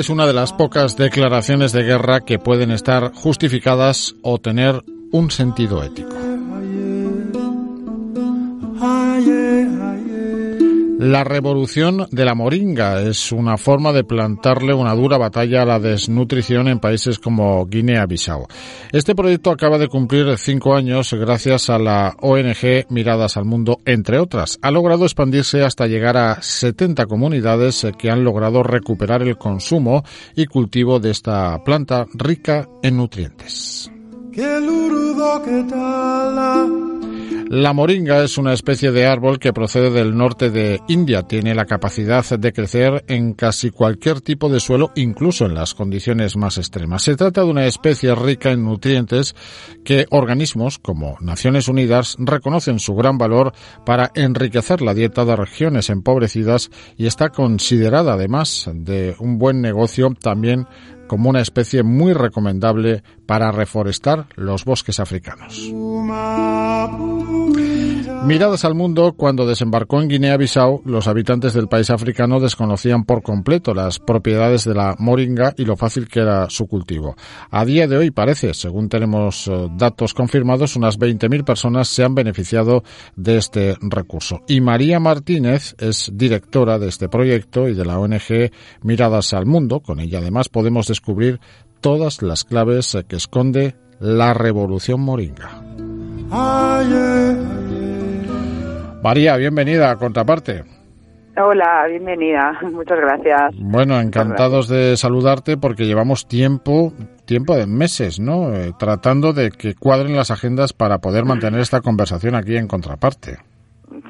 Es una de las pocas declaraciones de guerra que pueden estar justificadas o tener un sentido ético. La revolución de la moringa es una forma de plantarle una dura batalla a la desnutrición en países como Guinea-Bissau. Este proyecto acaba de cumplir cinco años gracias a la ONG Miradas al Mundo, entre otras. Ha logrado expandirse hasta llegar a 70 comunidades que han logrado recuperar el consumo y cultivo de esta planta rica en nutrientes. La moringa es una especie de árbol que procede del norte de India. Tiene la capacidad de crecer en casi cualquier tipo de suelo, incluso en las condiciones más extremas. Se trata de una especie rica en nutrientes que organismos como Naciones Unidas reconocen su gran valor para enriquecer la dieta de regiones empobrecidas y está considerada además de un buen negocio también como una especie muy recomendable para reforestar los bosques africanos. Miradas al mundo, cuando desembarcó en Guinea-Bissau, los habitantes del país africano desconocían por completo las propiedades de la moringa y lo fácil que era su cultivo. A día de hoy parece, según tenemos eh, datos confirmados, unas 20.000 personas se han beneficiado de este recurso. Y María Martínez es directora de este proyecto y de la ONG Miradas al Mundo. Con ella además podemos todas las claves que esconde la revolución moringa. María, bienvenida a Contraparte. Hola, bienvenida. Muchas gracias. Bueno, encantados de saludarte porque llevamos tiempo, tiempo de meses, ¿no? Eh, tratando de que cuadren las agendas para poder mantener esta conversación aquí en Contraparte.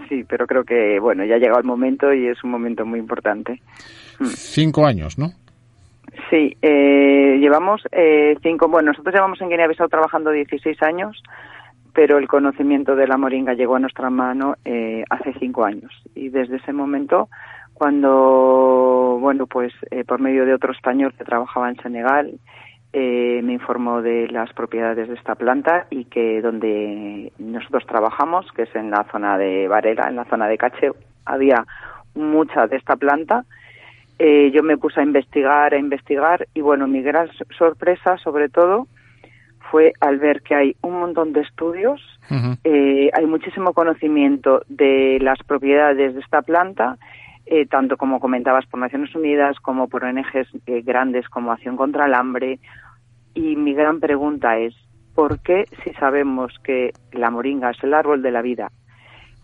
Sí, pero creo que, bueno, ya ha llegado el momento y es un momento muy importante. Cinco años, ¿no? Sí, eh, llevamos eh, cinco, bueno, nosotros llevamos en Guinea-Bissau trabajando 16 años, pero el conocimiento de la moringa llegó a nuestra mano eh, hace cinco años. Y desde ese momento, cuando, bueno, pues eh, por medio de otro español que trabajaba en Senegal, eh, me informó de las propiedades de esta planta y que donde nosotros trabajamos, que es en la zona de Varela, en la zona de Cache, había mucha de esta planta. Yo me puse a investigar, a investigar y bueno, mi gran sorpresa sobre todo fue al ver que hay un montón de estudios, eh, hay muchísimo conocimiento de las propiedades de esta planta, eh, tanto como comentabas por Naciones Unidas como por ONGs eh, grandes como Acción contra el Hambre. Y mi gran pregunta es, ¿por qué si sabemos que la moringa es el árbol de la vida,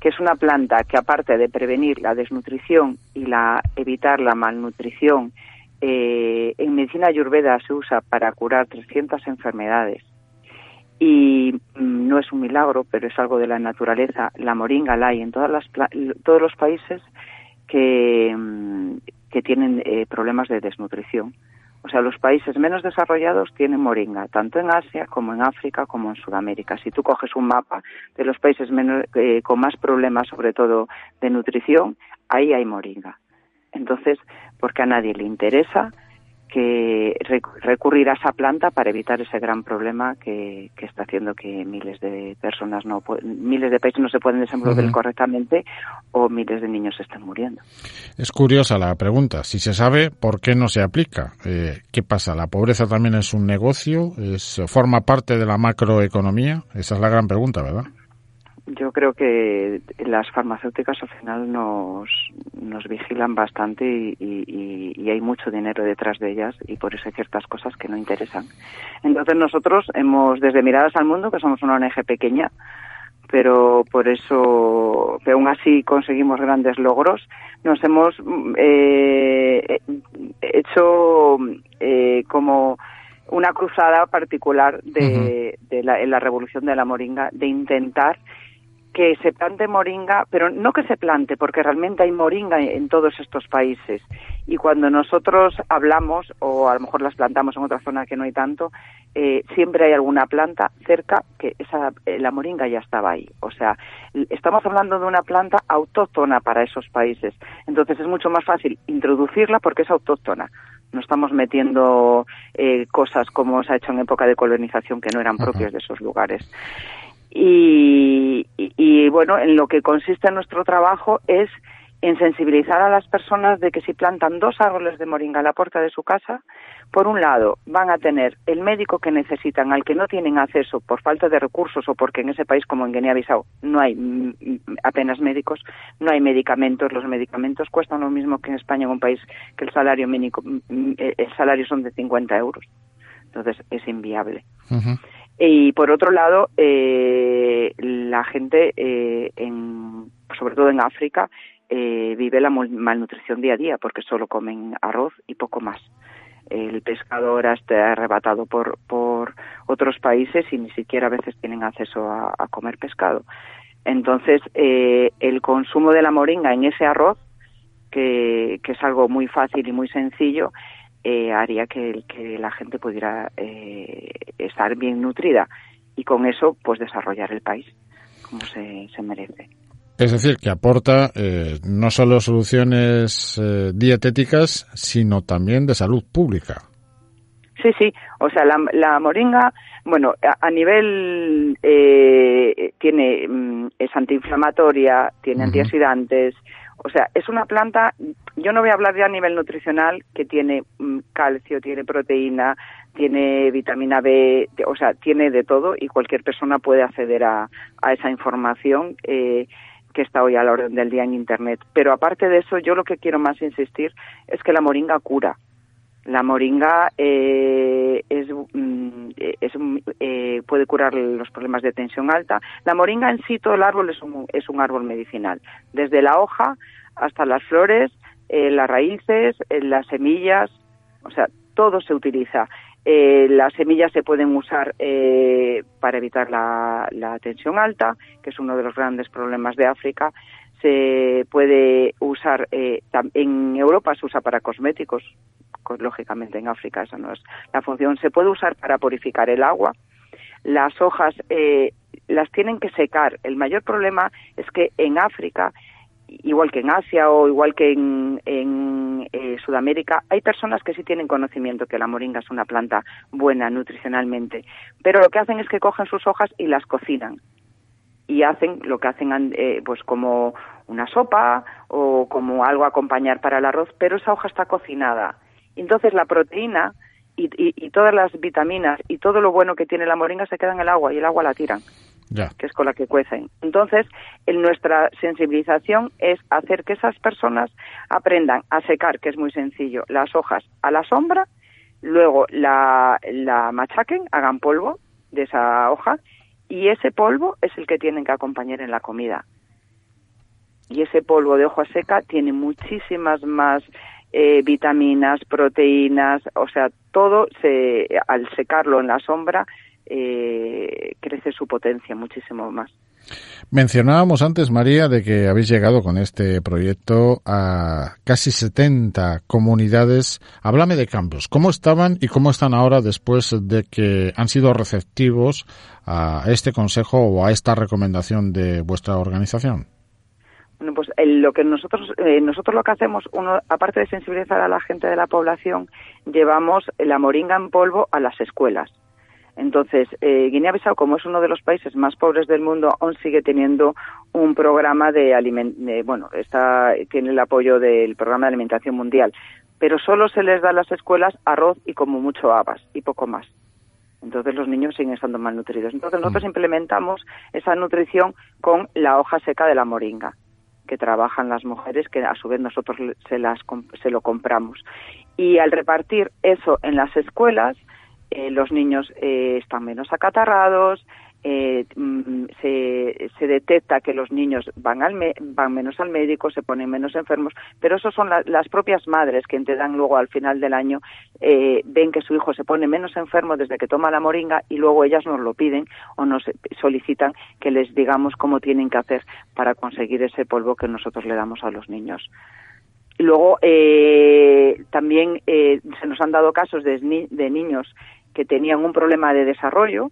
es una planta que aparte de prevenir la desnutrición y la evitar la malnutrición, en medicina ayurveda se usa para curar 300 enfermedades y mm, no es un milagro, pero es algo de la naturaleza. La moringa la hay en todas las, todos los países que, mm, tienen eh, problemas de desnutrición. O sea, los países menos desarrollados tienen moringa, tanto en Asia como en África como en Sudamérica. Si tú coges un mapa de los países menos, eh, con más problemas, sobre todo de nutrición, ahí hay moringa. Entonces, porque a nadie le interesa, que recurrir a esa planta para evitar ese gran problema que, está haciendo que miles de personas no miles de países no se pueden desenvolver correctamente o miles de niños están muriendo. Es curiosa la pregunta. Si se sabe, ¿por qué no se aplica? Eh, ¿Qué pasa? ¿La pobreza también es un negocio? ¿Es, ¿Forma parte de la macroeconomía? Esa es la gran pregunta, ¿verdad? Yo creo que las farmacéuticas al final nos, nos vigilan bastante y, hay mucho dinero detrás de ellas y por eso hay ciertas cosas que no interesan. Entonces nosotros hemos, desde Miradas al Mundo, que somos una ONG pequeña, pero por eso, que aún así conseguimos grandes logros, nos hemos eh, hecho eh, como una cruzada particular de, la, en la revolución de la moringa, de intentar que se plante moringa, pero no que se plante, porque realmente hay moringa en todos estos países. Y cuando nosotros hablamos, o a lo mejor las plantamos en otra zona que no hay tanto, eh, siempre hay alguna planta cerca que esa, eh, la moringa ya estaba ahí. O sea, estamos hablando de una planta autóctona para esos países. Entonces es mucho más fácil introducirla porque es autóctona no estamos metiendo eh, cosas como se ha hecho en época de colonización que no eran propias de esos lugares. Y, bueno, en lo que consiste nuestro trabajo es en sensibilizar a las personas de que si plantan dos árboles de moringa a la puerta de su casa, por un lado van a tener el médico que necesitan al que no tienen acceso por falta de recursos o porque en ese país como en Guinea-Bissau no hay mm, mm, apenas médicos, no hay medicamentos, los medicamentos cuestan lo mismo que en España en un país que el salario mínimo mm, eh, el salario son de 50 euros. Entonces es inviable. Y por otro lado, eh, la gente, eh, en, sobre todo en África, eh, vive la malnutrición día a día porque solo comen arroz y poco más. El pescado ahora está arrebatado por, por otros países y ni siquiera a veces tienen acceso a, comer pescado. Entonces, eh, el consumo de la moringa en ese arroz, que, que es algo muy fácil y muy sencillo, eh, haría que, que, la gente pudiera eh, estar bien nutrida y con eso, pues desarrollar el país como se, se merece. Es decir, que aporta eh, no solo soluciones eh, dietéticas, sino también de salud pública. Sí, sí. O sea, la, moringa, bueno, a, nivel eh, tiene mm, es antiinflamatoria, tiene antioxidantes. O sea, es una planta. Yo no voy a hablar ya a nivel nutricional que tiene mm, calcio, tiene proteína, tiene vitamina B, o sea, tiene de todo y cualquier persona puede acceder a, a esa información. Eh, que está hoy a la orden del día en Internet. Pero aparte de eso, yo lo que quiero más insistir es que la moringa cura. La moringa eh, es, mm, eh, puede curar los problemas de tensión alta. La moringa en sí, todo el árbol es un, es un árbol medicinal, desde la hoja hasta las flores, eh, las raíces, las semillas, o sea, todo se utiliza. Eh, las semillas se pueden usar eh, para evitar la, tensión alta, que es uno de los grandes problemas de África. Se puede usar, eh, en Europa se usa para cosméticos, lógicamente en África esa no es la función. Se puede usar para purificar el agua. Las hojas las tienen que secar. El mayor problema es que en África igual que en Asia o igual que en, eh, Sudamérica, hay personas que sí tienen conocimiento que la moringa es una planta buena nutricionalmente, pero lo que hacen es que cogen sus hojas y las cocinan y hacen lo que hacen eh, pues como una sopa o como algo a acompañar para el arroz, pero esa hoja está cocinada. Entonces la proteína y, y todas las vitaminas y todo lo bueno que tiene la moringa se queda en el agua y el agua la tiran que es con la que cuecen. Entonces, en nuestra sensibilización es hacer que esas personas aprendan a secar, que es muy sencillo, las hojas a la sombra, luego la, la machaquen, hagan polvo de esa hoja y ese polvo es el que tienen que acompañar en la comida. Y ese polvo de hoja seca tiene muchísimas más eh, vitaminas, proteínas, o sea, todo se, al secarlo en la sombra eh, crece su potencia muchísimo más. Mencionábamos antes, María, de que habéis llegado con este proyecto a casi 70 comunidades. Háblame de cambios. ¿Cómo estaban y cómo están ahora después de que han sido receptivos a este consejo o a esta recomendación de vuestra organización? Bueno, pues lo que nosotros eh, nosotros lo que hacemos, uno, aparte de sensibilizar a la gente de la población, llevamos la moringa en polvo a las escuelas entonces, eh, Guinea-Bissau, como es uno de los países más pobres del mundo, aún sigue teniendo un programa de, alimentación, bueno, está, tiene el apoyo del programa de alimentación mundial, pero solo se les da a las escuelas arroz y como mucho habas y poco más. Entonces los niños siguen estando malnutridos. Entonces nosotros mm. implementamos esa nutrición con la hoja seca de la moringa que trabajan las mujeres, que a su vez nosotros se, las, se lo compramos. Y al repartir eso en las escuelas, eh, los niños eh, están menos acatarrados, eh, mm, se, se, detecta que los niños van, al van menos al médico, se ponen menos enfermos, pero eso son las propias madres que te dan luego al final del año, ven que su hijo se pone menos enfermo desde que toma la moringa y luego ellas nos lo piden o nos solicitan que les digamos cómo tienen que hacer para conseguir ese polvo que nosotros le damos a los niños. Luego, eh, también eh, se nos han dado casos de, de, niños que tenían un problema de desarrollo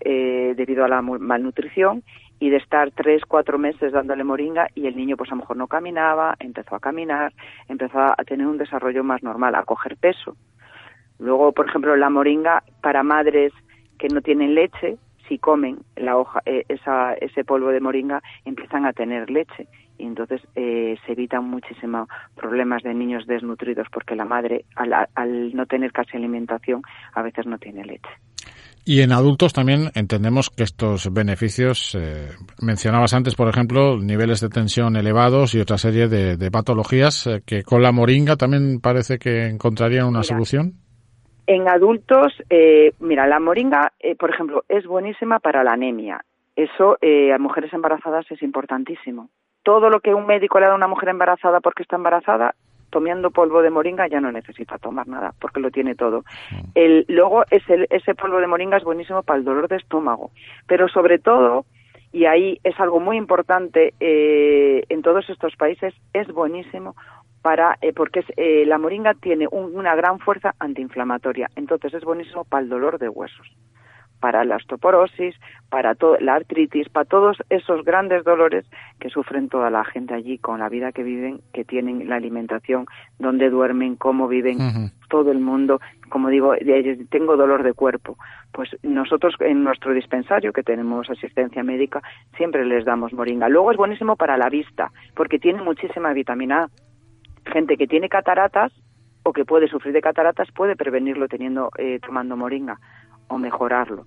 eh, debido a la malnutrición y de estar tres, cuatro meses dándole moringa y el niño pues a lo mejor no caminaba, empezó a caminar, empezó a tener un desarrollo más normal, a coger peso. Luego, por ejemplo, la moringa para madres que no tienen leche, si comen la hoja, eh, esa, ese polvo de moringa, empiezan a tener leche y entonces eh, se evitan muchísimos problemas de niños desnutridos porque la madre, al, al no tener casi alimentación, a veces no tiene leche. Y en adultos también entendemos que estos beneficios, eh, mencionabas antes, por ejemplo, niveles de tensión elevados y otra serie de, patologías eh, que con la moringa también parece que encontrarían una solución. En adultos, eh, mira, la moringa, por ejemplo, es buenísima para la anemia. Eso a mujeres embarazadas es importantísimo. Todo lo que un médico le da a una mujer embarazada porque está embarazada tomando polvo de moringa ya no necesita tomar nada porque lo tiene todo. Mm. El, luego ese, ese polvo de moringa es buenísimo para el dolor de estómago, pero sobre todo, y ahí es algo muy importante eh, en todos estos países, es buenísimo para eh, porque eh, la moringa tiene una gran fuerza antiinflamatoria, entonces es buenísimo para el dolor de huesos para la osteoporosis, para la artritis, para todos esos grandes dolores que sufren toda la gente allí con la vida que viven, que tienen la alimentación, dónde duermen, cómo viven, todo el mundo. Como digo, tengo dolor de cuerpo. Pues nosotros en nuestro dispensario, que tenemos asistencia médica, siempre les damos moringa. Luego es buenísimo para la vista, porque tiene muchísima vitamina A. Gente que tiene cataratas o que puede sufrir de cataratas puede prevenirlo teniendo eh, tomando moringa o mejorarlo.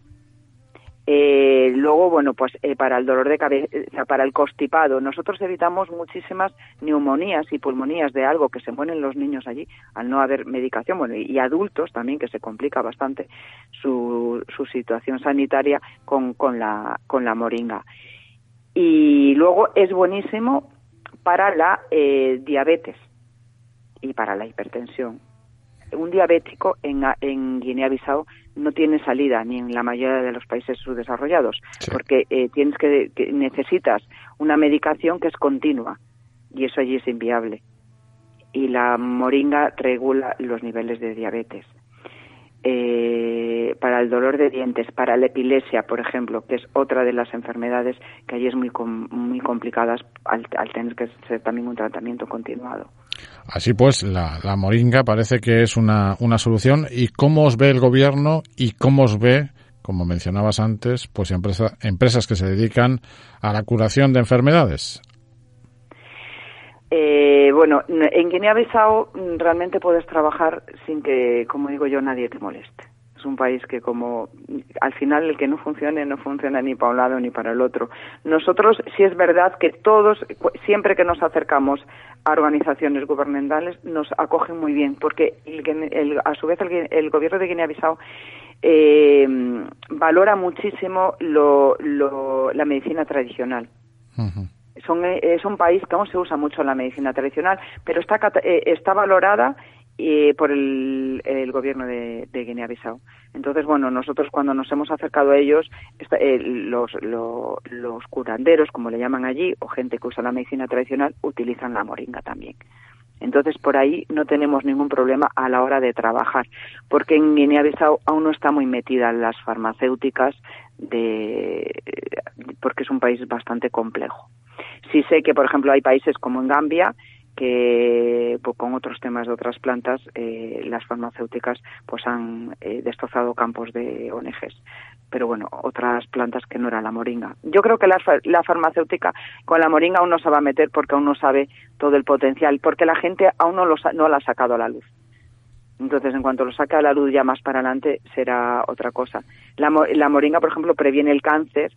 Eh, luego, bueno, pues eh, para el dolor de cabeza, para el constipado, nosotros evitamos muchísimas neumonías y pulmonías de algo que se mueren los niños allí al no haber medicación, bueno, y, adultos también que se complica bastante su, su situación sanitaria con, con, la, con la moringa. Y luego es buenísimo para la eh, diabetes y para la hipertensión un diabético en, en Guinea-Bissau no tiene salida ni en la mayoría de los países subdesarrollados, porque eh, tienes que, necesitas una medicación que es continua y eso allí es inviable. Y la moringa regula los niveles de diabetes. Eh, para el dolor de dientes, para la epilepsia, por ejemplo, que es otra de las enfermedades que allí es muy, muy complicadas al, al tener que ser también un tratamiento continuado. Así pues, la, moringa parece que es una, una solución. ¿Y cómo os ve el gobierno y cómo os ve, como mencionabas antes, pues empresas que se dedican a la curación de enfermedades? Eh, bueno, en Guinea-Bissau realmente puedes trabajar sin que, como digo yo, nadie te moleste un país que como al final el que no funcione no funciona ni para un lado ni para el otro. Nosotros sí es verdad que todos, siempre que nos acercamos a organizaciones gubernamentales, nos acogen muy bien, porque a su vez el, gobierno de Guinea-Bissau eh, valora muchísimo la medicina tradicional. Son, eh, es un país que aún se usa mucho la medicina tradicional, pero está, eh, está valorada y por el, gobierno de, de Guinea-Bissau. Entonces, bueno, nosotros cuando nos hemos acercado a ellos, eh, los, los curanderos, como le llaman allí, o gente que usa la medicina tradicional, utilizan la moringa también. Entonces, por ahí no tenemos ningún problema a la hora de trabajar, porque en Guinea-Bissau aún no está muy metida las farmacéuticas, de, porque es un país bastante complejo. Sí sé que, por ejemplo, hay países como en Gambia, que pues, con otros temas de otras plantas eh, las farmacéuticas pues han eh, destrozado campos de ONGs pero bueno otras plantas que no era la moringa. Yo creo que la, la farmacéutica con la moringa aún no se va a meter porque aún no sabe todo el potencial porque la gente aún no lo no la ha sacado a la luz. Entonces, en cuanto lo saque a la luz ya más para adelante, será otra cosa. La, la moringa, por ejemplo, previene el cáncer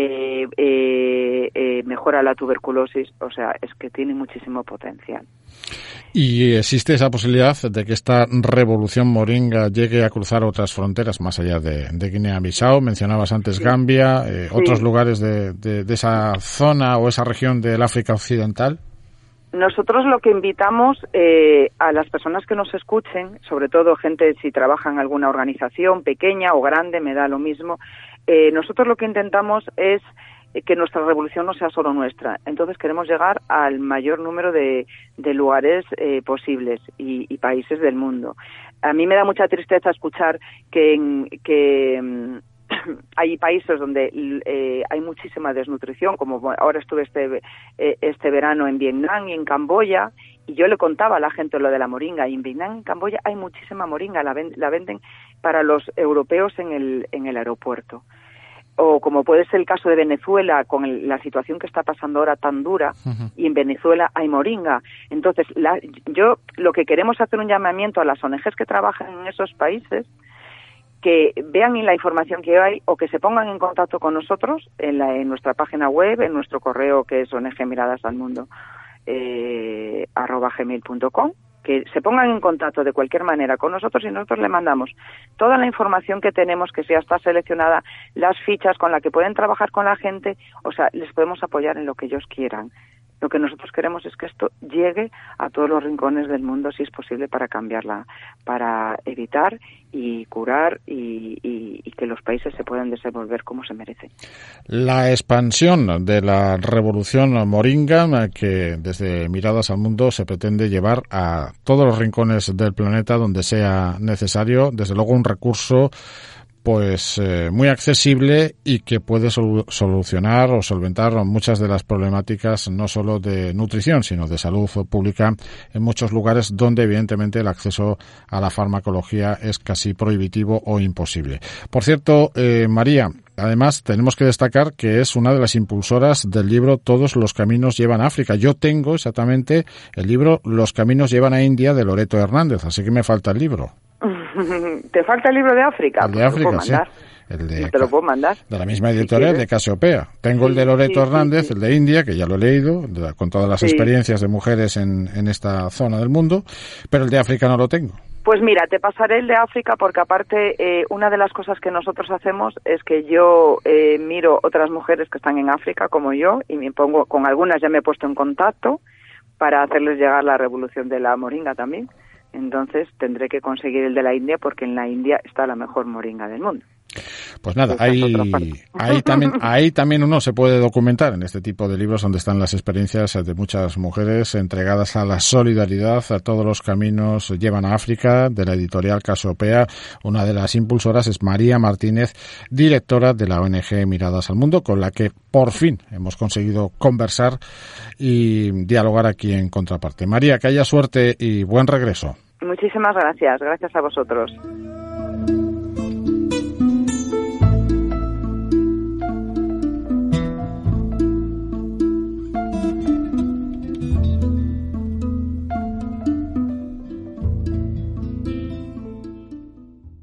eh, eh, eh, mejora la tuberculosis, o sea, es que tiene muchísimo potencial. ¿Y existe esa posibilidad de que esta revolución moringa llegue a cruzar otras fronteras más allá de, Guinea-Bissau? Mencionabas antes Gambia, otros lugares de, de, esa zona o esa región del África Occidental. Nosotros lo que invitamos a las personas que nos escuchen, sobre todo gente si trabaja en alguna organización pequeña o grande, me da lo mismo, eh, nosotros lo que intentamos es que nuestra revolución no sea solo nuestra. Entonces queremos llegar al mayor número de, lugares eh, posibles y, países del mundo. A mí me da mucha tristeza escuchar que, que mm, hay países donde eh, hay muchísima desnutrición, como ahora estuve este, este verano en Vietnam y en Camboya, y yo le contaba a la gente lo de la moringa, y en Vietnam y en Camboya hay muchísima moringa, la, la venden para los europeos en el, en el aeropuerto. o como puede ser el caso de Venezuela con la situación que está pasando ahora tan dura y en Venezuela hay moringa. Entonces, la, yo lo que queremos hacer un llamamiento a las ONGs que trabajan en esos países que vean la información que hay o que se pongan en contacto con nosotros en, la, en nuestra página web, en nuestro correo que es ONG Miradas al Mundo eh, arroba que se pongan en contacto de cualquier manera con nosotros y nosotros le mandamos toda la información que tenemos, que ya está seleccionada, las fichas con las que pueden trabajar con la gente, o sea, les podemos apoyar en lo que ellos quieran. Lo que nosotros queremos es que esto llegue a todos los rincones del mundo, si es posible, para cambiarla, para evitar y curar y, que los países se puedan desenvolver como se merecen. La expansión de la revolución moringa, que desde Miradas al Mundo se pretende llevar a todos los rincones del planeta donde sea necesario, desde luego un recurso pues eh, muy accesible y que puede solucionar o solventar muchas de las problemáticas no solo de nutrición sino de salud pública en muchos lugares donde evidentemente el acceso a la farmacología es casi prohibitivo o imposible. Por cierto, eh, María, Además, tenemos que destacar que es una de las impulsoras del libro Todos los caminos llevan a África. Yo tengo exactamente el libro Los caminos llevan a India de Loreto Hernández, así que me falta el libro. ¿Te falta el libro de África? El de África, sí. El de, te lo puedo mandar. De la misma editorial de Casiopea. Tengo el de Loreto Hernández, el de India, que ya lo he leído, con todas las experiencias de mujeres en, en esta zona del mundo, pero el de África no lo tengo. Pues mira, te pasaré el de África porque aparte eh, una de las cosas que nosotros hacemos es que yo eh, miro otras mujeres que están en África como yo y me pongo con algunas ya me he puesto en contacto para hacerles llegar la revolución de la moringa también. Entonces tendré que conseguir el de la India porque en la India está la mejor moringa del mundo. Pues nada, ahí, ahí, también, ahí también uno se puede documentar en este tipo de libros donde están las experiencias de muchas mujeres entregadas a la solidaridad, a todos los caminos llevan a África, de la editorial Casopea. Una de las impulsoras es María Martínez, directora de la ONG Miradas al Mundo, con la que por fin hemos conseguido conversar y dialogar aquí en Contraparte. María, que haya suerte y buen regreso. Muchísimas gracias, gracias a vosotros.